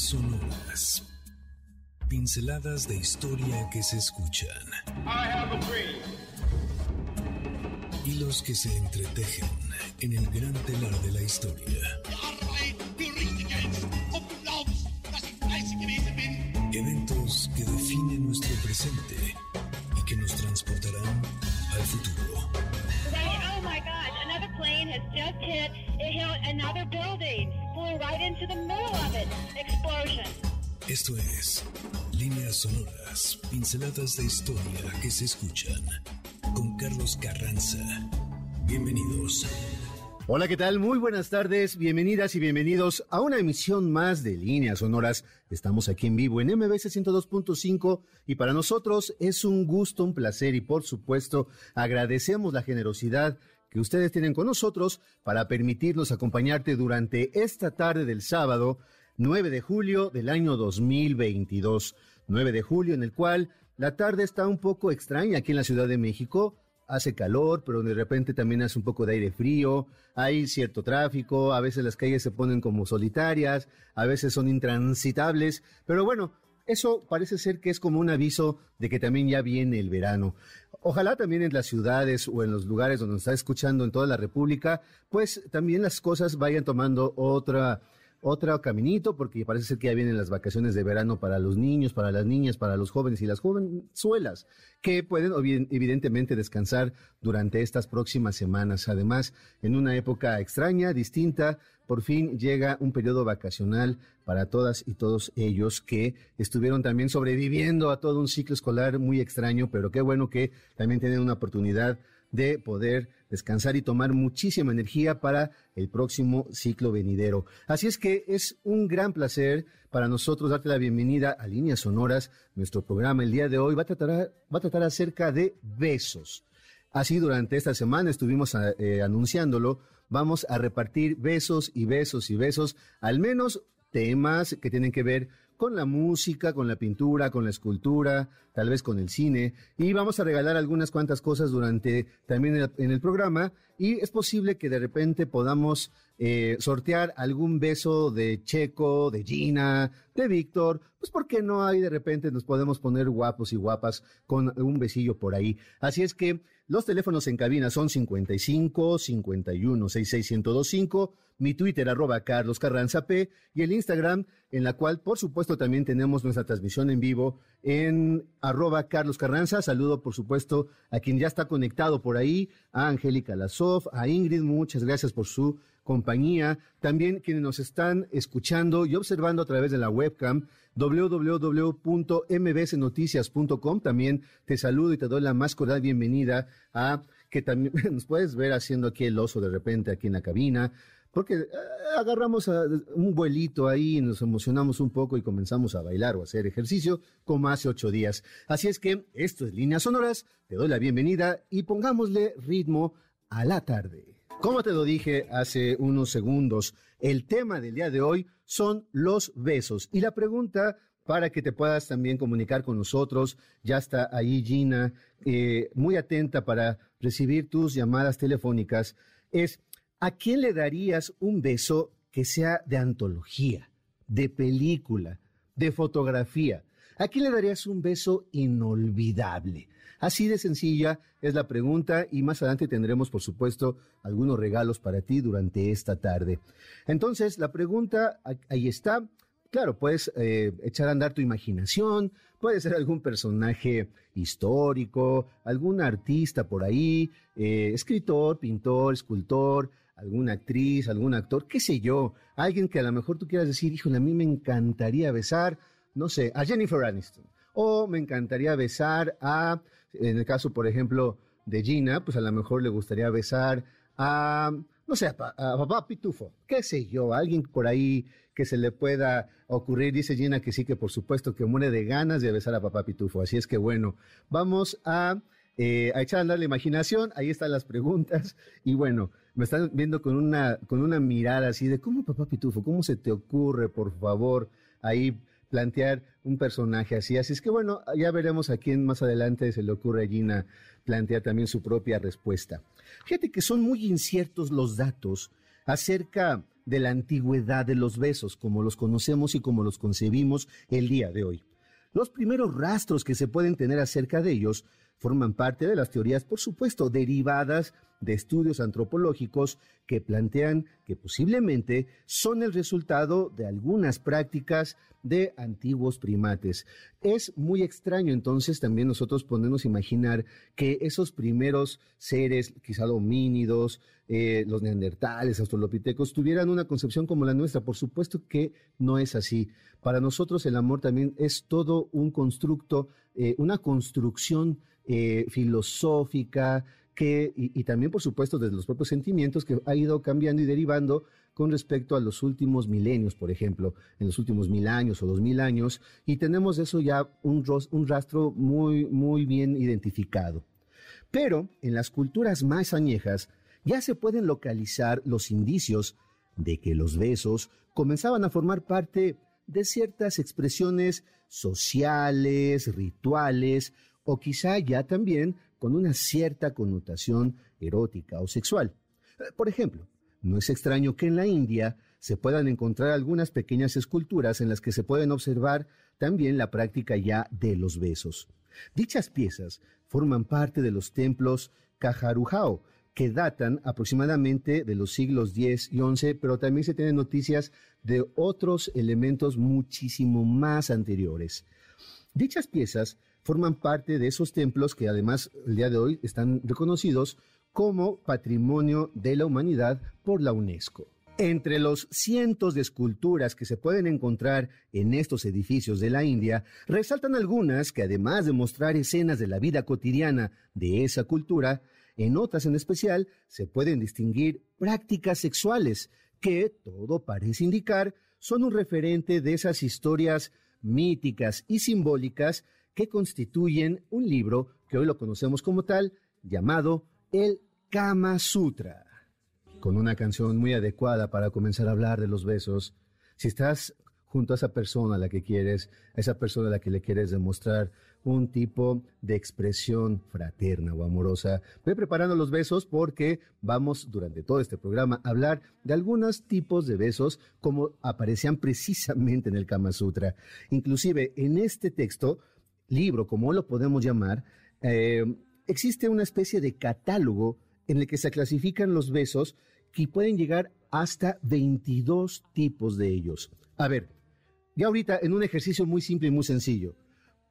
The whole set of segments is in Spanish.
sonoras. Pinceladas de historia que se escuchan. Y los que se entretejen en el gran telar de la historia. Eventos que definen nuestro presente y que nos transportarán al futuro. oh my God, another plane has just hit, it hit another building, flew right into the middle of it. Explosion. Esto es Líneas Sonoras, pinceladas de historia que se escuchan. Con Carlos Carranza. Bienvenidos. Hola, ¿qué tal? Muy buenas tardes, bienvenidas y bienvenidos a una emisión más de Líneas Sonoras. Estamos aquí en vivo en MBC 102.5 y para nosotros es un gusto, un placer y por supuesto agradecemos la generosidad que ustedes tienen con nosotros para permitirnos acompañarte durante esta tarde del sábado 9 de julio del año 2022. 9 de julio en el cual la tarde está un poco extraña aquí en la Ciudad de México. Hace calor, pero de repente también hace un poco de aire frío, hay cierto tráfico, a veces las calles se ponen como solitarias, a veces son intransitables, pero bueno, eso parece ser que es como un aviso de que también ya viene el verano. Ojalá también en las ciudades o en los lugares donde nos está escuchando en toda la República, pues también las cosas vayan tomando otra otro caminito, porque parece ser que ya vienen las vacaciones de verano para los niños, para las niñas, para los jóvenes y las jovenzuelas, que pueden evidentemente descansar durante estas próximas semanas. Además, en una época extraña, distinta, por fin llega un periodo vacacional para todas y todos ellos que estuvieron también sobreviviendo a todo un ciclo escolar muy extraño, pero qué bueno que también tienen una oportunidad de poder descansar y tomar muchísima energía para el próximo ciclo venidero. Así es que es un gran placer para nosotros darte la bienvenida a Líneas Sonoras. Nuestro programa el día de hoy va a tratar, va a tratar acerca de besos. Así durante esta semana estuvimos eh, anunciándolo. Vamos a repartir besos y besos y besos, al menos temas que tienen que ver con la música, con la pintura, con la escultura, tal vez con el cine. Y vamos a regalar algunas cuantas cosas durante también en el, programa. Y es posible que de repente podamos eh, sortear algún beso de Checo, de Gina, de Víctor. Pues porque no hay de repente nos podemos poner guapos y guapas con un besillo por ahí. Así es que los teléfonos en cabina son 55 51 66 1025 mi Twitter arroba Carlos Carranza P y el Instagram, en la cual por supuesto también tenemos nuestra transmisión en vivo en arroba Carlos Carranza. Saludo por supuesto a quien ya está conectado por ahí, a Angélica Lazoff, a Ingrid, muchas gracias por su compañía. También quienes nos están escuchando y observando a través de la webcam www.mbsnoticias.com. También te saludo y te doy la más cordial bienvenida a que también nos puedes ver haciendo aquí el oso de repente aquí en la cabina porque eh, agarramos un vuelito ahí, nos emocionamos un poco y comenzamos a bailar o a hacer ejercicio como hace ocho días. Así es que esto es Líneas Sonoras, te doy la bienvenida y pongámosle ritmo a la tarde. Como te lo dije hace unos segundos, el tema del día de hoy son los besos y la pregunta para que te puedas también comunicar con nosotros. Ya está ahí Gina, eh, muy atenta para recibir tus llamadas telefónicas. Es, ¿a quién le darías un beso que sea de antología, de película, de fotografía? ¿A quién le darías un beso inolvidable? Así de sencilla es la pregunta y más adelante tendremos, por supuesto, algunos regalos para ti durante esta tarde. Entonces, la pregunta ahí está. Claro, puedes eh, echar a andar tu imaginación, puede ser algún personaje histórico, algún artista por ahí, eh, escritor, pintor, escultor, alguna actriz, algún actor, qué sé yo, alguien que a lo mejor tú quieras decir, híjole, a mí me encantaría besar, no sé, a Jennifer Aniston, o me encantaría besar a, en el caso, por ejemplo, de Gina, pues a lo mejor le gustaría besar a, no sé, a, papá Pitufo, qué sé yo, alguien por ahí que se le pueda ocurrir, dice Gina que sí, que por supuesto que muere de ganas de besar a papá Pitufo, así es que bueno, vamos a eh, a echar a la imaginación, ahí están las preguntas, y bueno, me están viendo con una, con una mirada así de, ¿cómo papá Pitufo? ¿Cómo se te ocurre, por favor, ahí plantear un personaje así? Así es que bueno, ya veremos a quién más adelante se le ocurre a Gina plantear también su propia respuesta. Fíjate que son muy inciertos los datos acerca de la antigüedad de los besos, como los conocemos y como los concebimos el día de hoy. Los primeros rastros que se pueden tener acerca de ellos forman parte de las teorías, por supuesto, derivadas de estudios antropológicos que plantean que posiblemente son el resultado de algunas prácticas de antiguos primates. Es muy extraño entonces también nosotros ponernos a imaginar que esos primeros seres, quizá homínidos, eh, los neandertales, australopitecos, tuvieran una concepción como la nuestra. Por supuesto que no es así. Para nosotros el amor también es todo un constructo, eh, una construcción eh, filosófica, que, y, también, por supuesto, desde los propios sentimientos que ha ido cambiando y derivando con respecto a los últimos milenios, por ejemplo, en los últimos mil años o dos mil años, y tenemos eso ya un, un rastro muy, muy bien identificado. Pero en las culturas más añejas ya se pueden localizar los indicios de que los besos comenzaban a formar parte de ciertas expresiones sociales, rituales, o quizá ya también con una cierta connotación erótica o sexual. Eh, por ejemplo, no es extraño que en la India se puedan encontrar algunas pequeñas esculturas en las que se pueden observar también la práctica ya de los besos. Dichas piezas forman parte de los templos Kajarujao, que datan aproximadamente de los siglos X y XI, pero también se tienen noticias de otros elementos muchísimo más anteriores. Dichas piezas forman parte de esos templos que además el día de hoy están reconocidos como Patrimonio de la Humanidad por la UNESCO. Entre los cientos de esculturas que se pueden encontrar en estos edificios de la India, resaltan algunas que además de mostrar escenas de la vida cotidiana de esa cultura, en otras en especial se pueden distinguir prácticas sexuales que, todo parece indicar, son un referente de esas historias míticas y simbólicas que constituyen un libro que hoy lo conocemos como tal, llamado el Kama Sutra, con una canción muy adecuada para comenzar a hablar de los besos. Si estás junto a esa persona a la que quieres, a esa persona a la que le quieres demostrar un tipo de expresión fraterna o amorosa. Ve preparando los besos porque vamos durante todo este programa a hablar de algunos tipos de besos como aparecían precisamente en el Kama Sutra. Inclusive en este texto libro, como lo podemos llamar, eh, existe una especie de catálogo en el que se clasifican los besos que pueden llegar hasta 22 tipos de ellos. A ver, ya ahorita en un ejercicio muy simple y muy sencillo,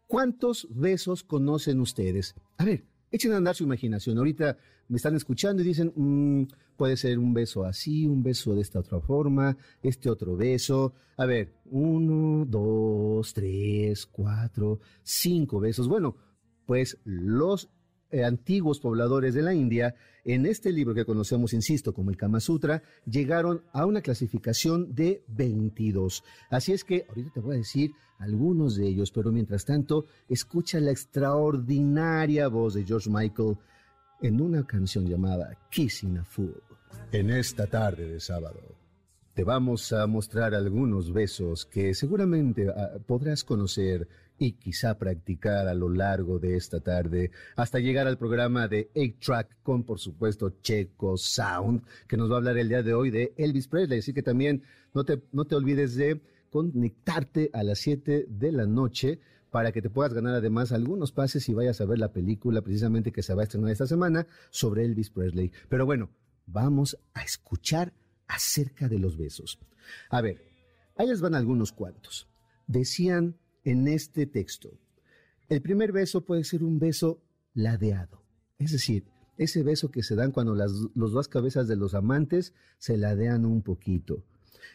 ¿cuántos besos conocen ustedes? A ver, echen a andar su imaginación. Ahorita me están escuchando y dicen, mm, puede ser un beso así, un beso de esta otra forma, este otro beso. A ver, uno, dos, tres, cuatro, cinco besos. Bueno, pues los eh, antiguos pobladores de la India, en este libro que conocemos, insisto, como el Kama Sutra, llegaron a una clasificación de 22. Así es que ahorita te voy a decir algunos de ellos, pero mientras tanto, escucha la extraordinaria voz de George Michael en una canción llamada Kissing a Fool. En esta tarde de sábado, te vamos a mostrar algunos besos que seguramente ah, podrás conocer y quizá practicar a lo largo de esta tarde hasta llegar al programa de 8-Track con, por supuesto, Checo Sound, que nos va a hablar el día de hoy de Elvis Presley. Así que también no te, no te olvides de conectarte a las 7 de la noche para que te puedas ganar además algunos pases y vayas a ver la película precisamente que se va a estrenar esta semana sobre Elvis Presley. Pero bueno, vamos a escuchar acerca de los besos. A ver, ahí les van algunos cuantos. Decían en este texto, el primer beso puede ser un beso ladeado, es decir, ese beso que se dan cuando las dos cabezas de los amantes se ladean un poquito.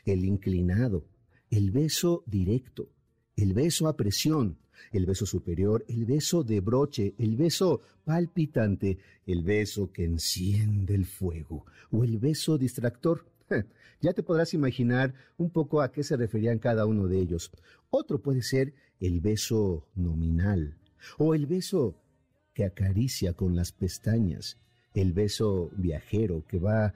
El inclinado, el beso directo, el beso a presión, el beso superior, el beso de broche, el beso palpitante, el beso que enciende el fuego o el beso distractor. Ya te podrás imaginar un poco a qué se referían cada uno de ellos. Otro puede ser el beso nominal o el beso que acaricia con las pestañas, el beso viajero que va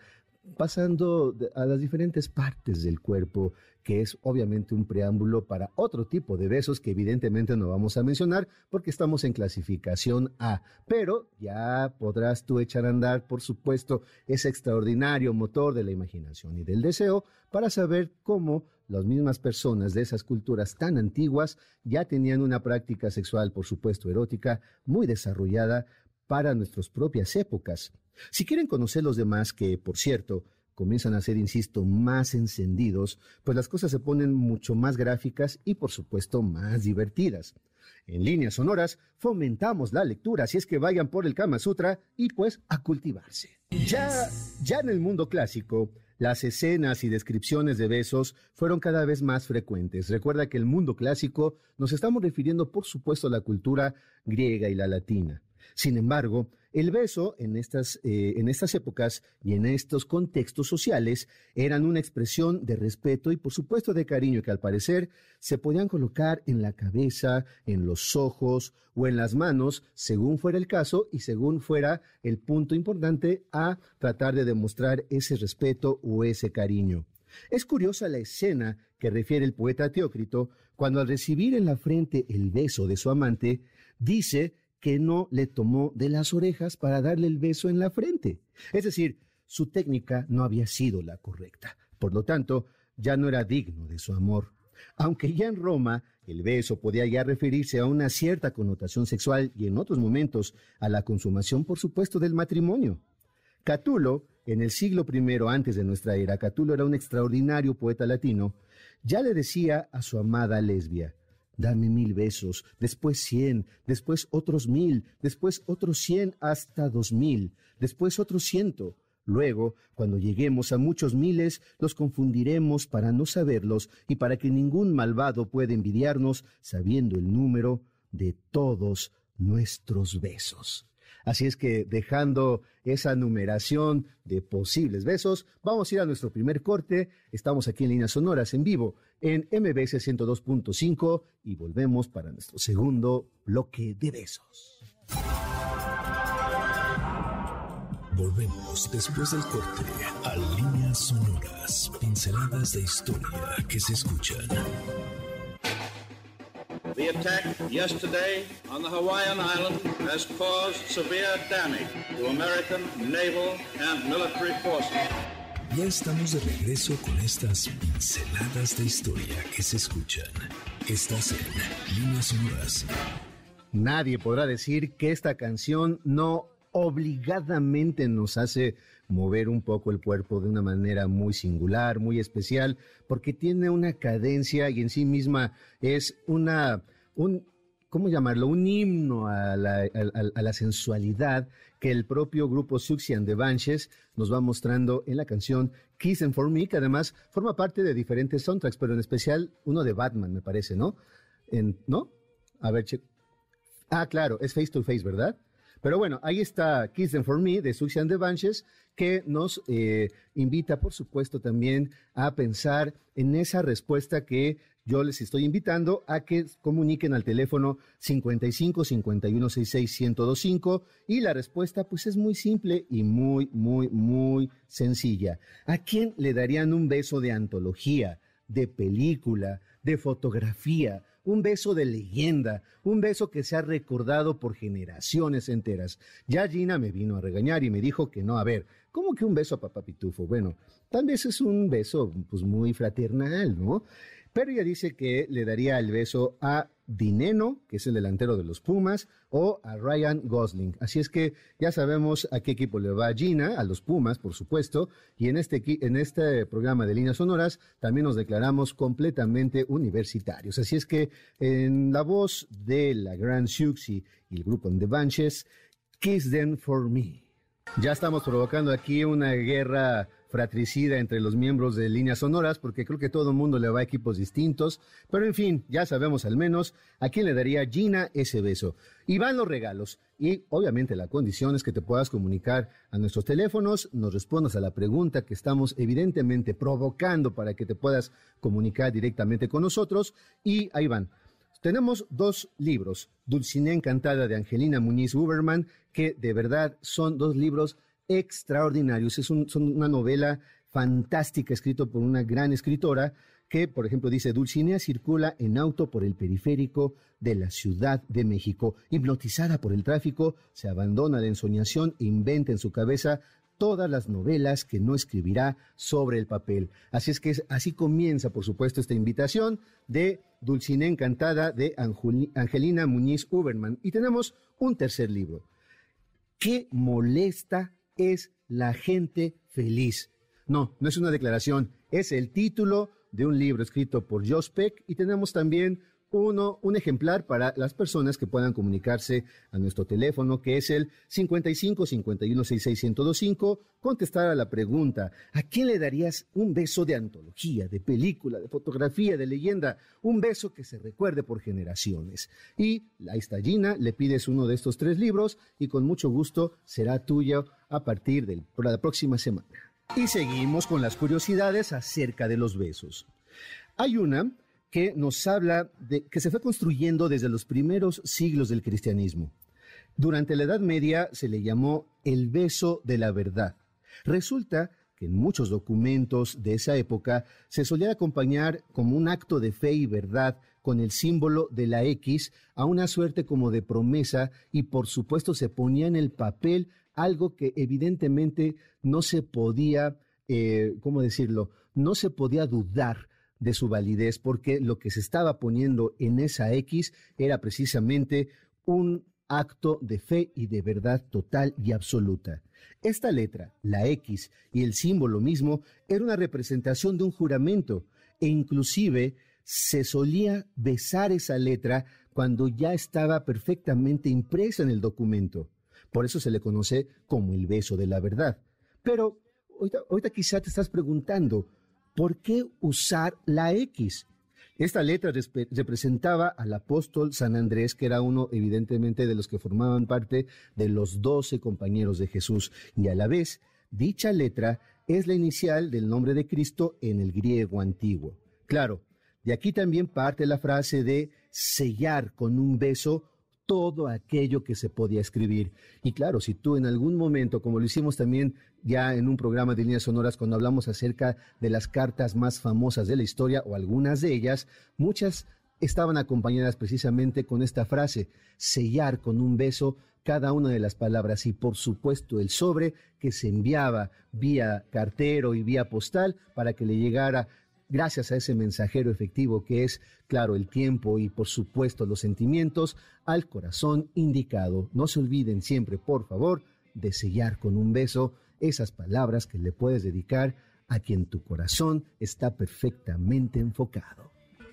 pasando a las diferentes partes del cuerpo, que es obviamente un preámbulo para otro tipo de besos que evidentemente no vamos a mencionar porque estamos en clasificación A. Pero ya podrás tú echar a andar, por supuesto, ese extraordinario motor de la imaginación y del deseo para saber cómo las mismas personas de esas culturas tan antiguas ya tenían una práctica sexual, por supuesto, erótica, muy desarrollada para nuestras propias épocas. Si quieren conocer los demás, que por cierto, comienzan a ser, insisto, más encendidos, pues las cosas se ponen mucho más gráficas y por supuesto más divertidas. En líneas sonoras fomentamos la lectura, así es que vayan por el Kama Sutra y pues a cultivarse. Ya, ya en el mundo clásico, las escenas y descripciones de besos fueron cada vez más frecuentes. Recuerda que el mundo clásico nos estamos refiriendo por supuesto a la cultura griega y la latina. Sin embargo, el beso en estas, eh, en estas épocas y en estos contextos sociales eran una expresión de respeto y por supuesto de cariño que al parecer se podían colocar en la cabeza, en los ojos o en las manos, según fuera el caso y según fuera el punto importante a tratar de demostrar ese respeto o ese cariño. Es curiosa la escena que refiere el poeta Teócrito cuando al recibir en la frente el beso de su amante, dice que no le tomó de las orejas para darle el beso en la frente. Es decir, su técnica no había sido la correcta. Por lo tanto, ya no era digno de su amor. Aunque ya en Roma el beso podía ya referirse a una cierta connotación sexual y en otros momentos a la consumación, por supuesto, del matrimonio. Catulo, en el siglo I antes de nuestra era, Catulo era un extraordinario poeta latino, ya le decía a su amada lesbia, Dame mil besos, después cien, después otros mil, después otros cien hasta dos mil, después otros ciento. Luego, cuando lleguemos a muchos miles, los confundiremos para no saberlos y para que ningún malvado pueda envidiarnos sabiendo el número de todos nuestros besos. Así es que dejando esa numeración de posibles besos, vamos a ir a nuestro primer corte. Estamos aquí en Líneas Sonoras en vivo en MBS 102.5 y volvemos para nuestro segundo bloque de besos. Volvemos después del corte a Líneas Sonoras, pinceladas de historia que se escuchan. The attack yesterday on the Hawaiian island has caused severe damage to American naval and military forces. Ya estamos de regreso con estas pinceladas de historia que se escuchan. Estás en Líneas Sonoras. Nadie podrá decir que esta canción no obligadamente nos hace mover un poco el cuerpo de una manera muy singular, muy especial, porque tiene una cadencia y en sí misma es una, un, ¿cómo llamarlo? Un himno a la, a, la sensualidad el propio grupo Suxian de Banches nos va mostrando en la canción Kiss and For Me, que además forma parte de diferentes soundtracks, pero en especial uno de Batman, me parece, ¿no? En, ¿No? A ver, che Ah, claro, es Face to Face, ¿verdad? Pero bueno, ahí está Kiss Them For Me de Suxian de Banches, que nos eh, invita, por supuesto, también a pensar en esa respuesta que yo les estoy invitando a que comuniquen al teléfono 55 51 66 1025 y la respuesta pues es muy simple y muy muy muy sencilla. ¿A quién le darían un beso de antología, de película, de fotografía? un beso de leyenda, un beso que se ha recordado por generaciones enteras. Ya Gina me vino a regañar y me dijo que no, a ver, ¿cómo que un beso a papá Pitufo? Bueno, tal vez es un beso pues muy fraternal, ¿no? Pero dice que le daría el beso a Dineno, que es el delantero de los Pumas, o a Ryan Gosling. Así es que ya sabemos a qué equipo le va Gina, a los Pumas, por supuesto, y en este, en este programa de líneas sonoras también nos declaramos completamente universitarios. Así es que en la voz de la Gran Siuxi y el grupo The Banches, Kiss Them For Me. Ya estamos provocando aquí una guerra fratricida entre los miembros de líneas sonoras, porque creo que todo el mundo le va a equipos distintos. Pero en fin, ya sabemos al menos a quién le daría Gina ese beso. Y van los regalos. Y obviamente la condición es que te puedas comunicar a nuestros teléfonos, nos respondas a la pregunta que estamos evidentemente provocando para que te puedas comunicar directamente con nosotros. Y ahí van. Tenemos dos libros, Dulcinea Encantada de Angelina Muñiz Uberman, que de verdad son dos libros extraordinarios. Es una novela fantástica escrita por una gran escritora que, por ejemplo, dice, Dulcinea circula en auto por el periférico de la Ciudad de México. Hipnotizada por el tráfico, se abandona la ensoñación e inventa en su cabeza todas las novelas que no escribirá sobre el papel. Así es que así comienza, por supuesto, esta invitación de Dulcinea Encantada de Angelina Muñiz Uberman. Y tenemos un tercer libro. ¿Qué molesta es la gente feliz? No, no es una declaración, es el título de un libro escrito por Josh Peck y tenemos también uno, un ejemplar para las personas que puedan comunicarse a nuestro teléfono, que es el 55 51 66 contestar a la pregunta, ¿a quién le darías un beso de antología, de película, de fotografía, de leyenda? Un beso que se recuerde por generaciones. Y ahí está Gina, le pides uno de estos tres libros y con mucho gusto será tuyo a partir de la próxima semana. Y seguimos con las curiosidades acerca de los besos. Hay una que nos habla de que se fue construyendo desde los primeros siglos del cristianismo. Durante la Edad Media se le llamó el beso de la verdad. Resulta que en muchos documentos de esa época se solía acompañar como un acto de fe y verdad con el símbolo de la X a una suerte como de promesa y por supuesto se ponía en el papel algo que evidentemente no se podía, eh, ¿cómo decirlo? No se podía dudar de su validez porque lo que se estaba poniendo en esa X era precisamente un acto de fe y de verdad total y absoluta. Esta letra, la X y el símbolo mismo, era una representación de un juramento e inclusive se solía besar esa letra cuando ya estaba perfectamente impresa en el documento. Por eso se le conoce como el beso de la verdad. Pero ahorita, ahorita quizá te estás preguntando, ¿por qué usar la X? Esta letra representaba al apóstol San Andrés, que era uno evidentemente de los que formaban parte de los doce compañeros de Jesús, y a la vez, dicha letra es la inicial del nombre de Cristo en el griego antiguo. Claro, de aquí también parte la frase de sellar con un beso todo aquello que se podía escribir. Y claro, si tú en algún momento, como lo hicimos también ya en un programa de líneas sonoras cuando hablamos acerca de las cartas más famosas de la historia o algunas de ellas, muchas estaban acompañadas precisamente con esta frase, sellar con un beso cada una de las palabras y por supuesto el sobre que se enviaba vía cartero y vía postal para que le llegara gracias a ese mensajero efectivo que es, claro, el tiempo y por supuesto los sentimientos, al corazón indicado. No se olviden siempre, por favor, de sellar con un beso esas palabras que le puedes dedicar a quien tu corazón está perfectamente enfocado.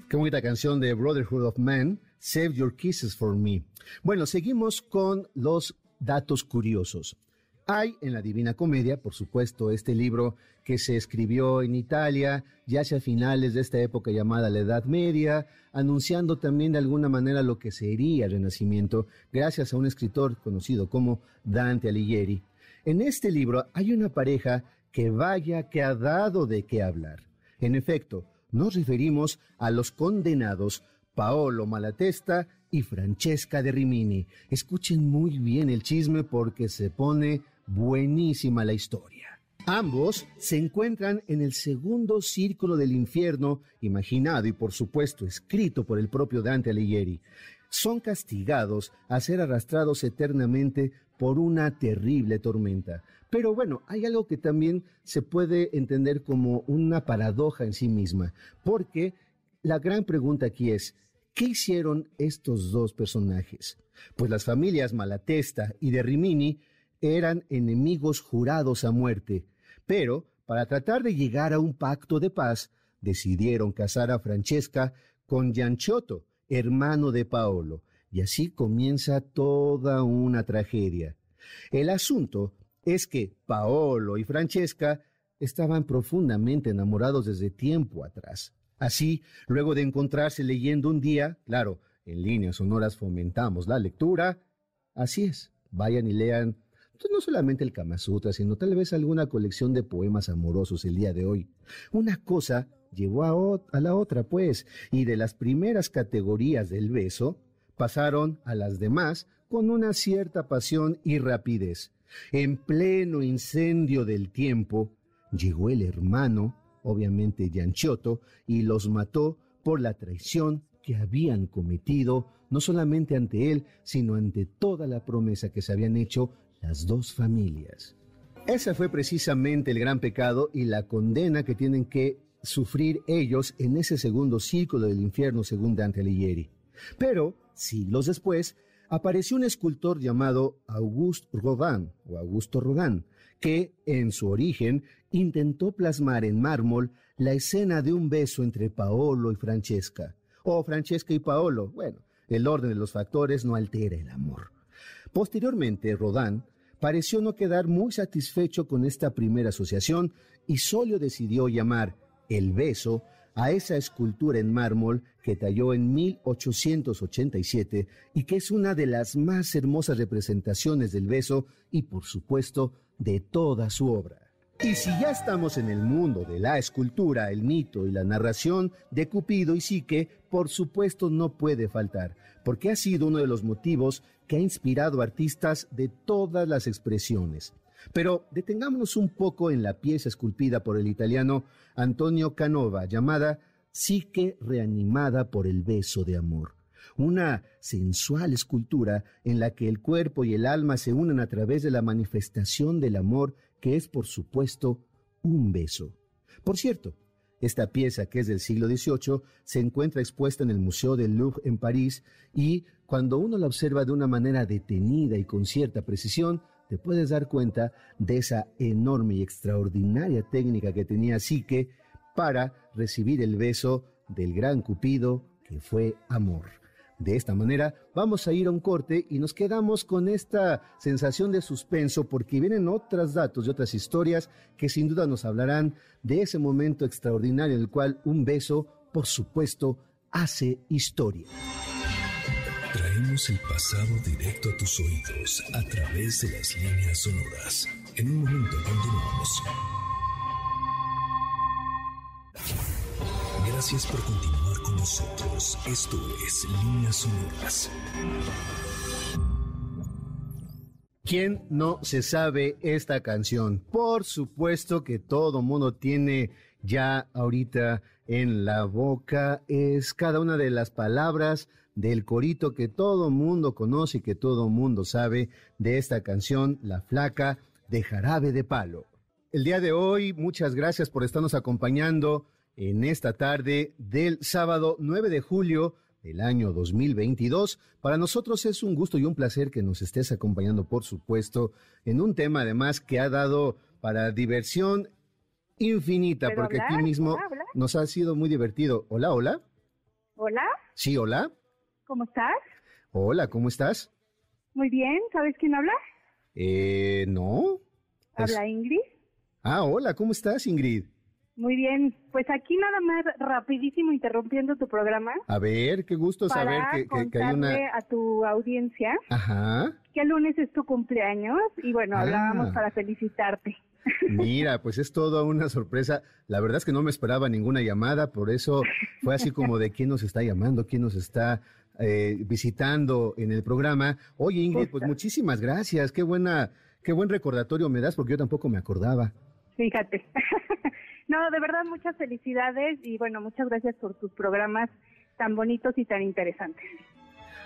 Qué bonita canción de Brotherhood of Man, Save Your Kisses for Me. Bueno, seguimos con los datos curiosos. Hay en la Divina Comedia, por supuesto, este libro que se escribió en Italia, ya hacia finales de esta época llamada la Edad Media, anunciando también de alguna manera lo que sería el Renacimiento, gracias a un escritor conocido como Dante Alighieri. En este libro hay una pareja que vaya que ha dado de qué hablar. En efecto, nos referimos a los condenados Paolo Malatesta y Francesca de Rimini. Escuchen muy bien el chisme porque se pone buenísima la historia. Ambos se encuentran en el segundo círculo del infierno, imaginado y por supuesto escrito por el propio Dante Alighieri. Son castigados a ser arrastrados eternamente por una terrible tormenta. Pero bueno, hay algo que también se puede entender como una paradoja en sí misma, porque la gran pregunta aquí es, ¿qué hicieron estos dos personajes? Pues las familias Malatesta y de Rimini eran enemigos jurados a muerte, pero para tratar de llegar a un pacto de paz, decidieron casar a Francesca con Gianciotto, hermano de Paolo, y así comienza toda una tragedia. El asunto es que Paolo y Francesca estaban profundamente enamorados desde tiempo atrás. Así, luego de encontrarse leyendo un día, claro, en líneas sonoras fomentamos la lectura, así es, vayan y lean no solamente el Kama Sutra, sino tal vez alguna colección de poemas amorosos el día de hoy. Una cosa llevó a, la otra, pues, y de las primeras categorías del beso pasaron a las demás con una cierta pasión y rapidez. En pleno incendio del tiempo, llegó el hermano, obviamente Gianchiotto, y los mató por la traición que habían cometido, no solamente ante él, sino ante toda la promesa que se habían hecho las dos familias. Ese fue precisamente el gran pecado y la condena que tienen que sufrir ellos en ese segundo círculo del infierno según Dante Alighieri. Pero, siglos después, apareció un escultor llamado Auguste Rodin, o Augusto Rodin, que, en su origen, intentó plasmar en mármol la escena de un beso entre Paolo y Francesca, o Francesca y Paolo. Bueno, el orden de los factores no altera el amor. Posteriormente, Rodin pareció no quedar muy satisfecho con esta primera asociación y solo decidió llamar el beso a esa escultura en mármol que talló en 1887 y que es una de las más hermosas representaciones del beso y por supuesto de toda su obra. Y si ya estamos en el mundo de la escultura, el mito y la narración de Cupido y Psique, por supuesto no puede faltar, porque ha sido uno de los motivos que ha inspirado artistas de todas las expresiones. Pero detengámonos un poco en la pieza esculpida por el italiano Antonio Canova, llamada Psique reanimada por el beso de amor. Una sensual escultura en la que el cuerpo y el alma se unen a través de la manifestación del amor, que es, por supuesto, un beso. Por cierto, esta pieza, que es del siglo XVIII, se encuentra expuesta en el Museo del Louvre en París y cuando uno la observa de una manera detenida y con cierta precisión, te puedes dar cuenta de esa enorme y extraordinaria técnica que tenía Psique para recibir el beso del gran Cupido que fue amor. De esta manera vamos a ir a un corte y nos quedamos con esta sensación de suspenso porque vienen otros datos y otras historias que sin duda nos hablarán de ese momento extraordinario en el cual un beso, por supuesto, hace historia. Traemos el pasado directo a tus oídos a través de las líneas sonoras. En un momento continuamos. Gracias por continuar nosotros. Esto es Líneas Sonoras. ¿Quién no se sabe esta canción? Por supuesto que todo mundo tiene ya ahorita en la boca. Es cada una de las palabras del corito que todo mundo conoce y que todo mundo sabe de esta canción, La Flaca de Jarabe de Palo. El día de hoy, muchas gracias por estarnos acompañando en esta tarde del sábado 9 de julio del año 2022. Para nosotros es un gusto y un placer que nos estés acompañando, por supuesto, en un tema además que ha dado para diversión infinita, porque aquí mismo nos ha sido muy divertido. Hola, hola. Hola. Sí, hola. ¿Cómo estás? Hola, ¿cómo estás? Muy bien, ¿sabes quién habla? Eh, no. Habla Ingrid. Ah, hola, ¿cómo estás, Ingrid? Muy bien, pues aquí nada más rapidísimo interrumpiendo tu programa. A ver, qué gusto saber que, que, hay una... a tu audiencia Ajá. que el lunes es tu cumpleaños y bueno, hablábamos Ah. para felicitarte. Mira, pues es toda una sorpresa. La verdad es que no me esperaba ninguna llamada, por eso fue así como de quién nos está llamando, quién nos está eh, visitando en el programa. Oye, Ingrid, pues muchísimas gracias. Qué buena, qué buen recordatorio me das, porque yo tampoco me acordaba. Fíjate. no, de verdad muchas felicidades y bueno, muchas gracias por tus programas tan bonitos y tan interesantes.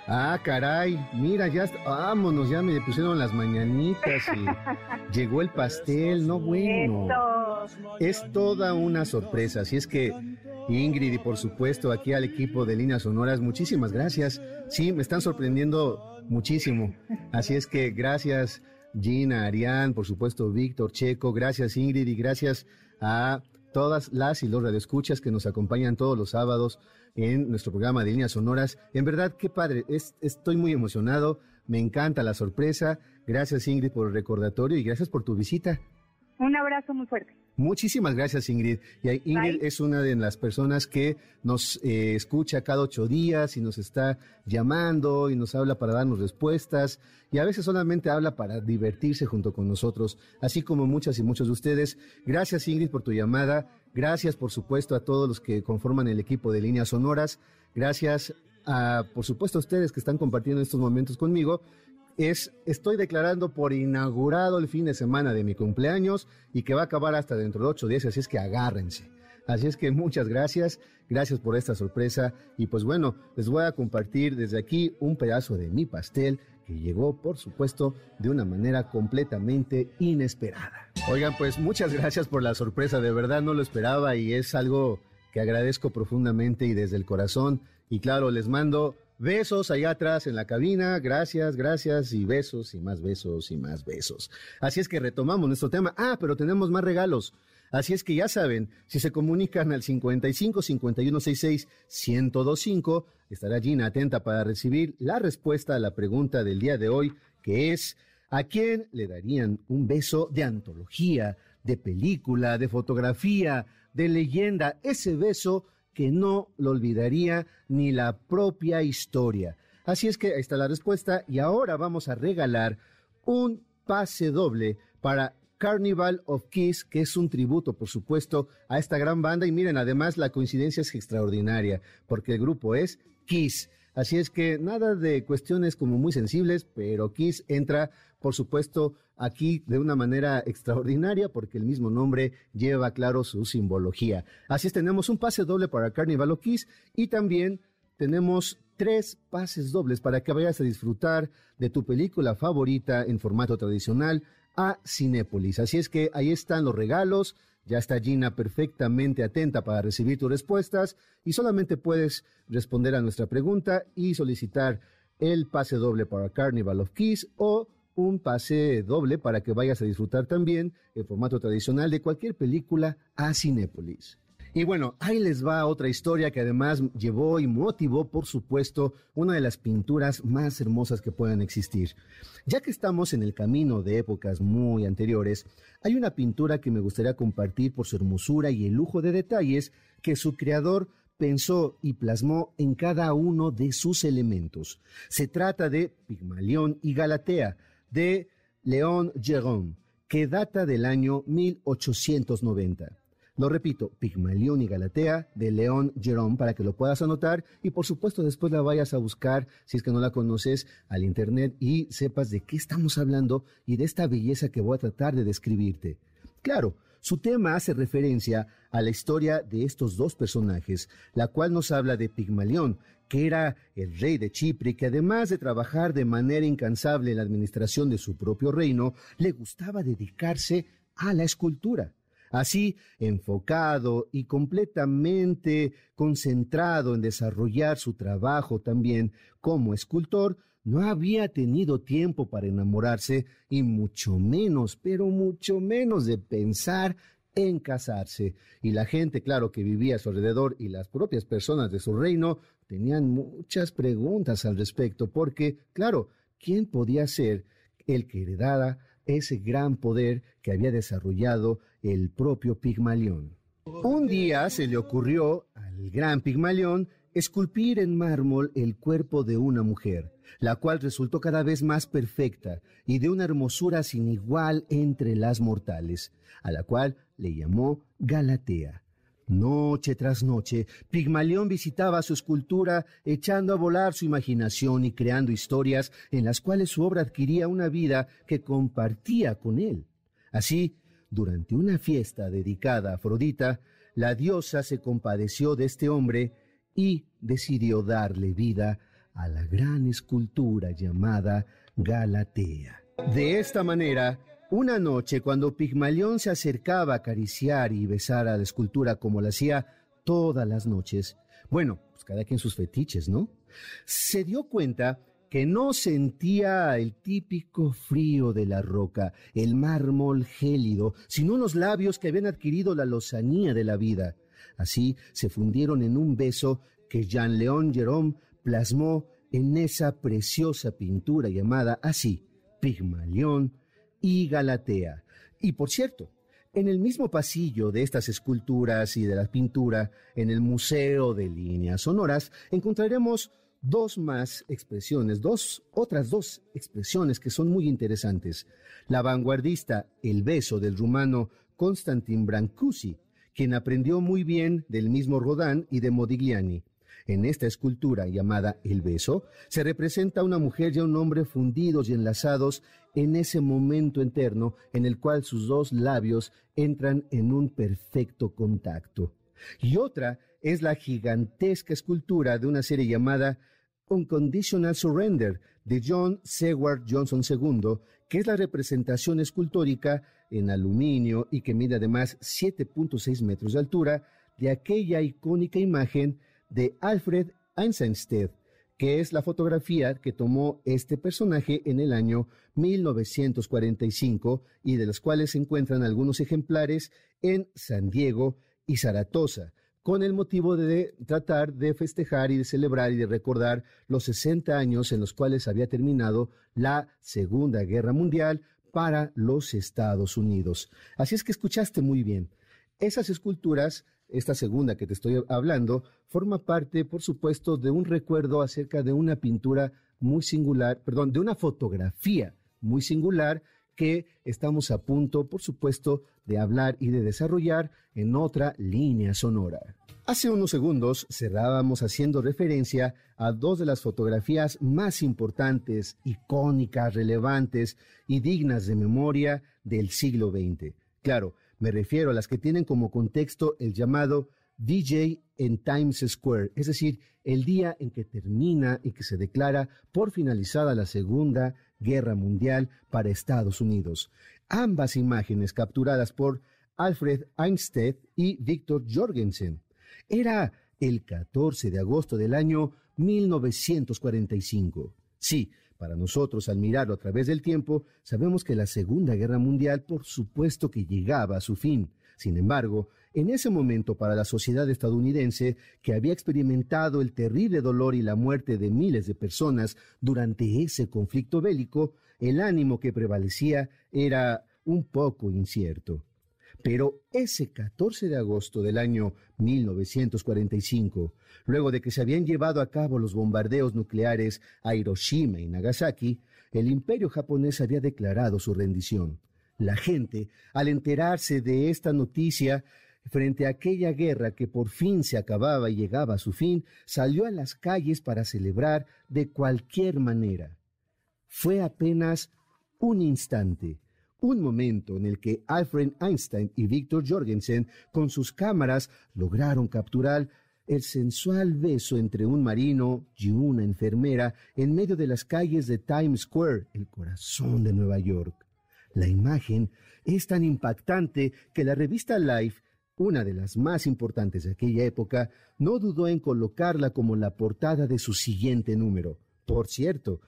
Ah, caray, mira, ya, vámonos, ya me pusieron las mañanitas y llegó el pastel, no bueno. Eso. Es toda una sorpresa, así es que Ingrid y por supuesto aquí al equipo de Líneas Sonoras, muchísimas gracias. Sí, me están sorprendiendo muchísimo. Así es que gracias Gina, Arián, por supuesto Víctor, Checo, gracias Ingrid y gracias a todas las y los radioescuchas que nos acompañan todos los sábados en nuestro programa de Líneas Sonoras. En verdad, qué padre, es- estoy muy emocionado, me encanta la sorpresa. Gracias Ingrid por el recordatorio y gracias por tu visita. Un abrazo muy fuerte. Muchísimas gracias, Ingrid. Y Ingrid Bye. es una de las personas que nos eh, escucha cada ocho días y nos está llamando y nos habla para darnos respuestas y a veces solamente habla para divertirse junto con nosotros, así como muchas y muchos de ustedes. Gracias, Ingrid, por tu llamada. Gracias, por supuesto, a todos los que conforman el equipo de líneas sonoras. Gracias a, por supuesto, a ustedes que están compartiendo estos momentos conmigo. Es, estoy declarando por inaugurado el fin de semana de mi cumpleaños y que va a acabar hasta dentro de ocho días, así es que agárrense. Así es que muchas gracias, gracias por esta sorpresa y pues bueno, les voy a compartir desde aquí un pedazo de mi pastel que llegó, por supuesto, de una manera completamente inesperada. Oigan, pues muchas gracias por la sorpresa, de verdad no lo esperaba y es algo que agradezco profundamente y desde el corazón. Y claro, les mando besos allá atrás en la cabina, gracias, gracias y besos y más besos y más besos. Así es que retomamos nuestro tema. Ah, pero tenemos más regalos. Así es que ya saben, si se comunican al 55 51 66 1025, estará Gina atenta para recibir la respuesta a la pregunta del día de hoy, que es ¿a quién le darían un beso de antología, de película, de fotografía, de leyenda? Ese beso que no lo olvidaría ni la propia historia. Así es que ahí está la respuesta y ahora vamos a regalar un pase doble para Carnival of Kiss, que es un tributo, por supuesto, a esta gran banda. Y miren, además la coincidencia es extraordinaria, porque el grupo es Kiss. Así es que nada de cuestiones como muy sensibles, pero Kiss entra, por supuesto, aquí de una manera extraordinaria porque el mismo nombre lleva claro su simbología. Así es, tenemos un pase doble para Carnival of Kiss y también tenemos tres pases dobles para que vayas a disfrutar de tu película favorita en formato tradicional a Cinépolis. Así es que ahí están los regalos. Ya está Gina perfectamente atenta para recibir tus respuestas y solamente puedes responder a nuestra pregunta y solicitar el pase doble para Carnival of Keys o un pase doble para que vayas a disfrutar también el formato tradicional de cualquier película a Cinépolis. Y bueno, ahí les va otra historia que además llevó y motivó, por supuesto, una de las pinturas más hermosas que puedan existir. Ya que estamos en el camino de épocas muy anteriores, hay una pintura que me gustaría compartir por su hermosura y el lujo de detalles que su creador pensó y plasmó en cada uno de sus elementos. Se trata de Pigmalión y Galatea, de León Gérôme, que data del año 1890. Lo repito, Pigmalión y Galatea de León Jerón para que lo puedas anotar y por supuesto después la vayas a buscar si es que no la conoces al internet y sepas de qué estamos hablando y de esta belleza que voy a tratar de describirte. Claro, su tema hace referencia a la historia de estos dos personajes, la cual nos habla de Pigmalión, que era el rey de Chipre, que además de trabajar de manera incansable en la administración de su propio reino, le gustaba dedicarse a la escultura. Así, enfocado y completamente concentrado en desarrollar su trabajo también como escultor, no había tenido tiempo para enamorarse y mucho menos, pero mucho menos de pensar en casarse. Y la gente, claro, que vivía a su alrededor y las propias personas de su reino tenían muchas preguntas al respecto, porque, claro, ¿quién podía ser el que heredara ese gran poder que había desarrollado el propio Pigmalión. Un día se le ocurrió al gran Pigmalión esculpir en mármol el cuerpo de una mujer, la cual resultó cada vez más perfecta y de una hermosura sin igual entre las mortales, a la cual le llamó Galatea. Noche tras noche, Pigmalión visitaba su escultura, echando a volar su imaginación y creando historias en las cuales su obra adquiría una vida que compartía con él. Así, durante una fiesta dedicada a Afrodita, la diosa se compadeció de este hombre y decidió darle vida a la gran escultura llamada Galatea. De esta manera, una noche, cuando Pigmalión se acercaba a acariciar y besar a la escultura como lo hacía todas las noches, bueno, pues cada quien sus fetiches, ¿no? Se dio cuenta que no sentía el típico frío de la roca, el mármol gélido, sino unos labios que habían adquirido la lozanía de la vida. Así se fundieron en un beso que Jean León Jerome plasmó en esa preciosa pintura llamada así, Pigmalión y Galatea. Y por cierto, en el mismo pasillo de estas esculturas y de la pintura, en el Museo de Líneas Sonoras, encontraremos dos más expresiones, dos, otras dos expresiones que son muy interesantes. La vanguardista El beso del rumano Constantin Brancusi, quien aprendió muy bien del mismo Rodin y de Modigliani. En esta escultura llamada El Beso, se representa a una mujer y a un hombre fundidos y enlazados en ese momento eterno en el cual sus dos labios entran en un perfecto contacto. Y otra es la gigantesca escultura de una serie llamada Unconditional Surrender de John Seward Johnson II, que es la representación escultórica en aluminio y que mide además 7.6 metros de altura de aquella icónica imagen de Alfred Einstein, que es la fotografía que tomó este personaje en el año 1945 y de las cuales se encuentran algunos ejemplares en San Diego y Zaratosa, con el motivo de tratar de festejar y de celebrar y de recordar los 60 años en los cuales había terminado la Segunda Guerra Mundial para los Estados Unidos. Así es que escuchaste muy bien. Esas esculturas esta segunda que te estoy hablando, forma parte, por supuesto, de un recuerdo acerca de una pintura muy singular, perdón, de una fotografía muy singular que estamos a punto, por supuesto, de hablar y de desarrollar en otra línea sonora. Hace unos segundos cerrábamos haciendo referencia a dos de las fotografías más importantes, icónicas, relevantes y dignas de memoria del siglo XX. Claro, me refiero a las que tienen como contexto el llamado DJ en Times Square, es decir, el día en que termina y que se declara por finalizada la Segunda Guerra Mundial para Estados Unidos. Ambas imágenes capturadas por Alfred Einstein y Victor Jorgensen. Era el 14 de agosto del año 1945. Sí, para nosotros, al mirarlo a través del tiempo, sabemos que la Segunda Guerra Mundial por supuesto que llegaba a su fin. Sin embargo, en ese momento para la sociedad estadounidense, que había experimentado el terrible dolor y la muerte de miles de personas durante ese conflicto bélico, el ánimo que prevalecía era un poco incierto. Pero ese 14 de agosto del año 1945, luego de que se habían llevado a cabo los bombardeos nucleares a Hiroshima y Nagasaki, el imperio japonés había declarado su rendición. La gente, al enterarse de esta noticia, frente a aquella guerra que por fin se acababa y llegaba a su fin, salió a las calles para celebrar de cualquier manera. Fue apenas un instante, un momento en el que Alfred Einstein y Victor Jorgensen con sus cámaras lograron capturar el sensual beso entre un marino y una enfermera en medio de las calles de Times Square, el corazón de Nueva York. La imagen es tan impactante que la revista Life, una de las más importantes de aquella época, no dudó en colocarla como la portada de su siguiente número. Por cierto,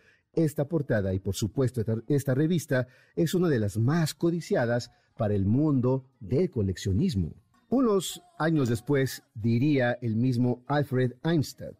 esta portada y por supuesto esta, revista es una de las más codiciadas para el mundo del coleccionismo. Unos años después diría el mismo Alfred Einstein,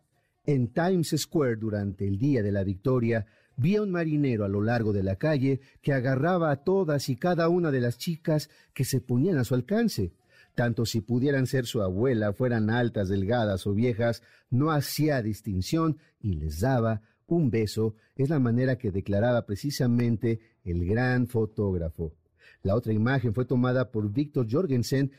en Times Square durante el Día de la Victoria, vi a un marinero a lo largo de la calle que agarraba a todas y cada una de las chicas que se ponían a su alcance. Tanto si pudieran ser su abuela, fueran altas, delgadas o viejas, no hacía distinción y les daba un beso es la manera que declaraba precisamente el gran fotógrafo. La otra imagen fue tomada por Víctor Jorgensen,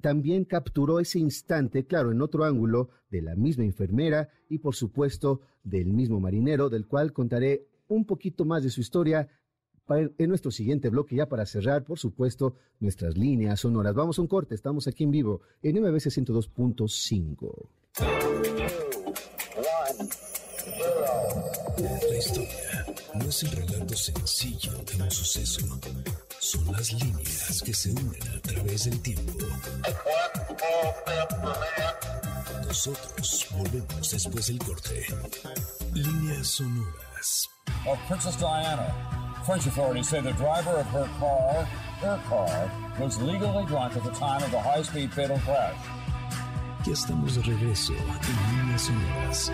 también capturó ese instante, claro, en otro ángulo, de la misma enfermera y por supuesto del mismo marinero, del cual contaré un poquito más de su historia en nuestro siguiente bloque, ya para cerrar, por supuesto, nuestras líneas sonoras. Vamos a un corte, estamos aquí en vivo en MBC 102.5. La historia no es el relato sencillo de un suceso, son las líneas que se unen a través del tiempo. Nosotros volvemos después del corte. Líneas sonoras. Of Princess Diana. French authorities say the driver of her car, her car, was legally drunk at the time of the high-speed fatal crash. Ya estamos de regreso en Líneas sonoras.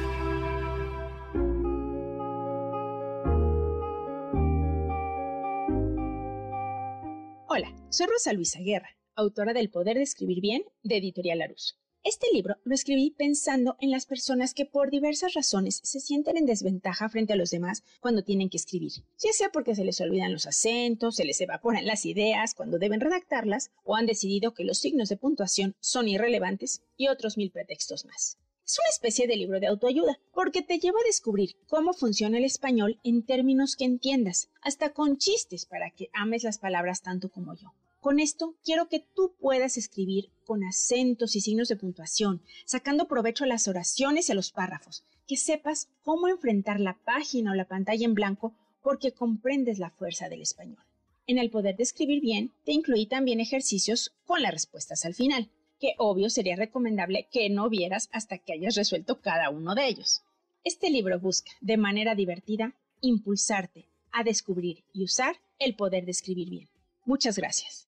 Soy Rosa Luisa Guerra, autora del Poder de Escribir Bien de Editorial Arús. Este libro lo escribí pensando en las personas que por diversas razones se sienten en desventaja frente a los demás cuando tienen que escribir, ya sea porque se les olvidan los acentos, se les evaporan las ideas cuando deben redactarlas o han decidido que los signos de puntuación son irrelevantes y otros mil pretextos más. Es una especie de libro de autoayuda, porque te lleva a descubrir cómo funciona el español en términos que entiendas, hasta con chistes para que ames las palabras tanto como yo. Con esto quiero que tú puedas escribir con acentos y signos de puntuación, sacando provecho a las oraciones y a los párrafos, que sepas cómo enfrentar la página o la pantalla en blanco porque comprendes la fuerza del español. En el poder de escribir bien, te incluí también ejercicios con las respuestas al final que obvio sería recomendable que no vieras hasta que hayas resuelto cada uno de ellos. Este libro busca, de manera divertida, impulsarte a descubrir y usar el poder de escribir bien. Muchas gracias.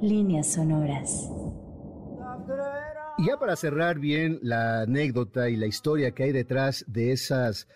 Líneas sonoras. Ya para cerrar bien la anécdota y la historia que hay detrás de esas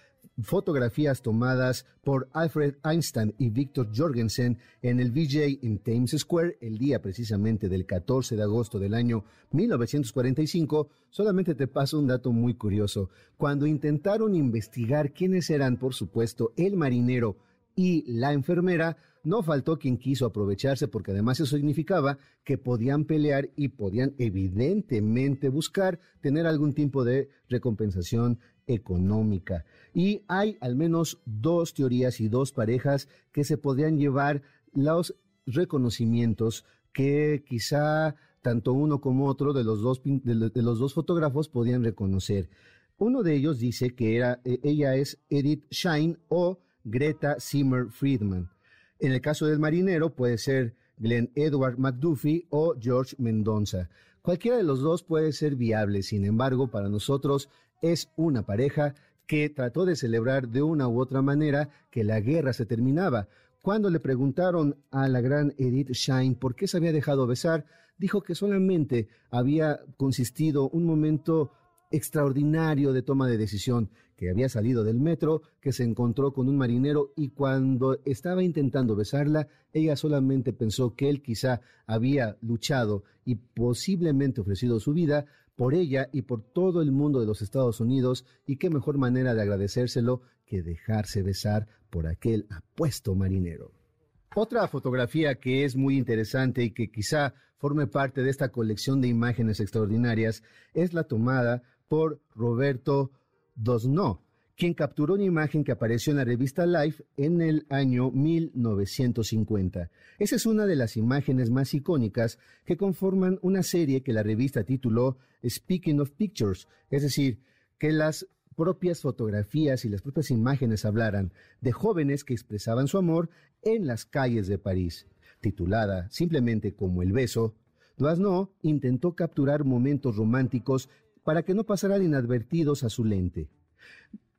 fotografías tomadas por Alfred Einstein y Victor Jorgensen en el VJ en Times Square el día precisamente del 14 de agosto del año 1945, solamente te paso un dato muy curioso. Cuando intentaron investigar quiénes eran, por supuesto, el marinero y la enfermera, no faltó quien quiso aprovecharse porque además eso significaba que podían pelear y podían evidentemente buscar tener algún tipo de recompensación económica. Y hay al menos dos teorías y dos parejas que se podrían llevar los reconocimientos que quizá tanto uno como otro de los dos, de los dos fotógrafos podían reconocer. Uno de ellos dice que era, e, ella es Edith Shine o Greta Zimmer Friedman. En el caso del marinero puede ser Glenn Edward McDuffie o George Mendonza. Cualquiera de los dos puede ser viable, sin embargo, para nosotros es una pareja que trató de celebrar de una u otra manera que la guerra se terminaba. Cuando le preguntaron a la gran Edith Shine por qué se había dejado besar, dijo que solamente había consistido un momento extraordinario de toma de decisión, que había salido del metro, que se encontró con un marinero y cuando estaba intentando besarla, ella solamente pensó que él quizá había luchado y posiblemente ofrecido su vida por ella y por todo el mundo de los Estados Unidos, y qué mejor manera de agradecérselo que dejarse besar por aquel apuesto marinero. Otra fotografía que es muy interesante y que quizá forme parte de esta colección de imágenes extraordinarias es la tomada por Roberto Dosno, quien capturó una imagen que apareció en la revista Life en el año 1950. Esa es una de las imágenes más icónicas que conforman una serie que la revista tituló Speaking of Pictures, es decir, que las propias fotografías y las propias imágenes hablaran de jóvenes que expresaban su amor en las calles de París. Titulada simplemente como El beso, Doisneau intentó capturar momentos románticos para que no pasaran inadvertidos a su lente.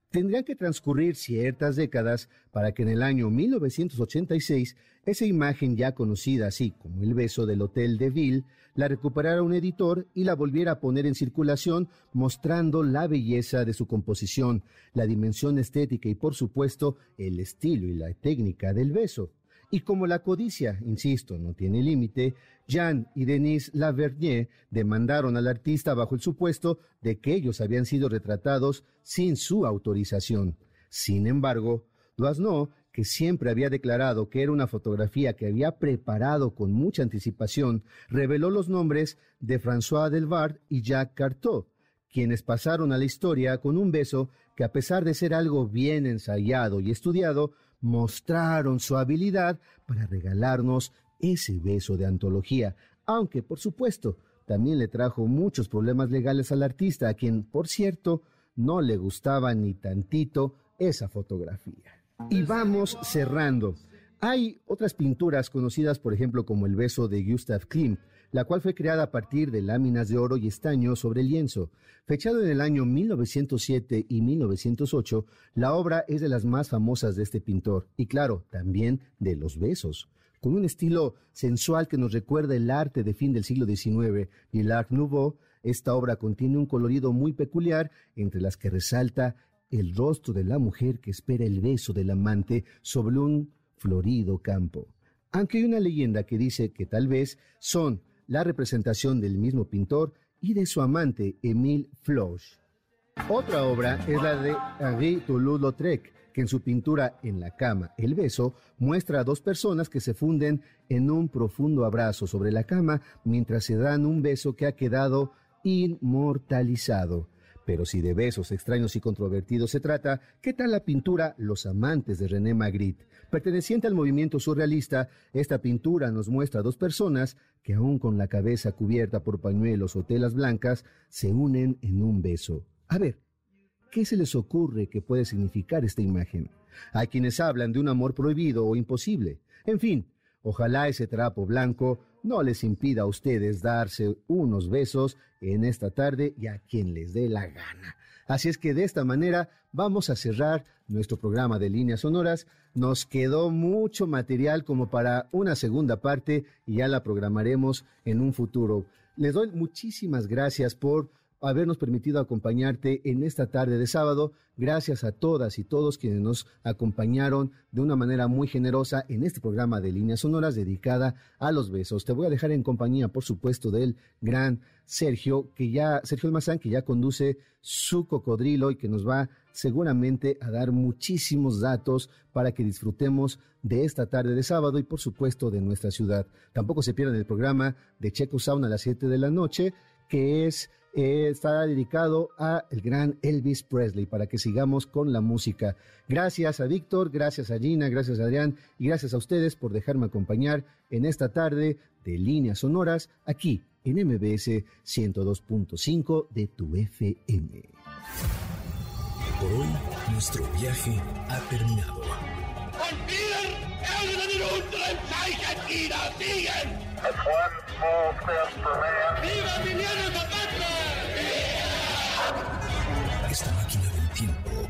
Tendrían que transcurrir ciertas décadas para que en el año 1986 esa imagen ya conocida así como el beso del Hotel de Ville la recuperara un editor y la volviera a poner en circulación mostrando la belleza de su composición, la dimensión estética y por supuesto el estilo y la técnica del beso. Y como la codicia, insisto, no tiene límite, Jean y Denise Lavernier demandaron al artista bajo el supuesto de que ellos habían sido retratados sin su autorización. Sin embargo, Doisneau, que siempre había declarado que era una fotografía que había preparado con mucha anticipación, reveló los nombres de François Delvard y Jacques Cartot, quienes pasaron a la historia con un beso que a pesar de ser algo bien ensayado y estudiado, mostraron su habilidad para regalarnos ese beso de antología, aunque por supuesto también le trajo muchos problemas legales al artista, a quien, por cierto, no le gustaba ni tantito esa fotografía. Y vamos cerrando. Hay otras pinturas conocidas, por ejemplo, como el beso de Gustav Klimt, la cual fue creada a partir de láminas de oro y estaño sobre lienzo. Fechado en el año 1907 y 1908, la obra es de las más famosas de este pintor, y claro, también de los besos. Con un estilo sensual que nos recuerda el arte de fin del siglo XIX y el Art Nouveau, esta obra contiene un colorido muy peculiar, entre las que resalta el rostro de la mujer que espera el beso del amante sobre un florido campo. Aunque hay una leyenda que dice que tal vez son la representación del mismo pintor y de su amante Émile Floch. Otra obra es la de Henri Toulouse-Lautrec, que en su pintura En la cama, el beso, muestra a dos personas que se funden en un profundo abrazo sobre la cama mientras se dan un beso que ha quedado inmortalizado. Pero si de besos extraños y controvertidos se trata, ¿qué tal la pintura Los amantes de René Magritte? Perteneciente al movimiento surrealista, esta pintura nos muestra a dos personas que aún con la cabeza cubierta por pañuelos o telas blancas, se unen en un beso. A ver, ¿qué se les ocurre que puede significar esta imagen? Hay quienes hablan de un amor prohibido o imposible. En fin, ojalá ese trapo blanco no les impida a ustedes darse unos besos en esta tarde y a quien les dé la gana. Así es que de esta manera vamos a cerrar nuestro programa de líneas sonoras. Nos quedó mucho material como para una segunda parte y ya la programaremos en un futuro. Les doy muchísimas gracias por habernos permitido acompañarte en esta tarde de sábado. Gracias a todas y todos quienes nos acompañaron de una manera muy generosa en este programa de líneas sonoras dedicada a los besos. Te voy a dejar en compañía, por supuesto, del gran Sergio, que ya, Sergio Almazán, que ya conduce su cocodrilo y que nos va seguramente a dar muchísimos datos para que disfrutemos de esta tarde de sábado y por supuesto de nuestra ciudad. Tampoco se pierdan el programa de Checo Sauna a las 7 de la noche, que es eh, está dedicado a el gran Elvis Presley para que sigamos con la música. Gracias a Víctor, gracias a Gina, gracias a Adrián y gracias a ustedes por dejarme acompañar en esta tarde de líneas sonoras aquí en MBS 102.5 de tu FM. Por hoy, nuestro viaje ha terminado. ¡Viva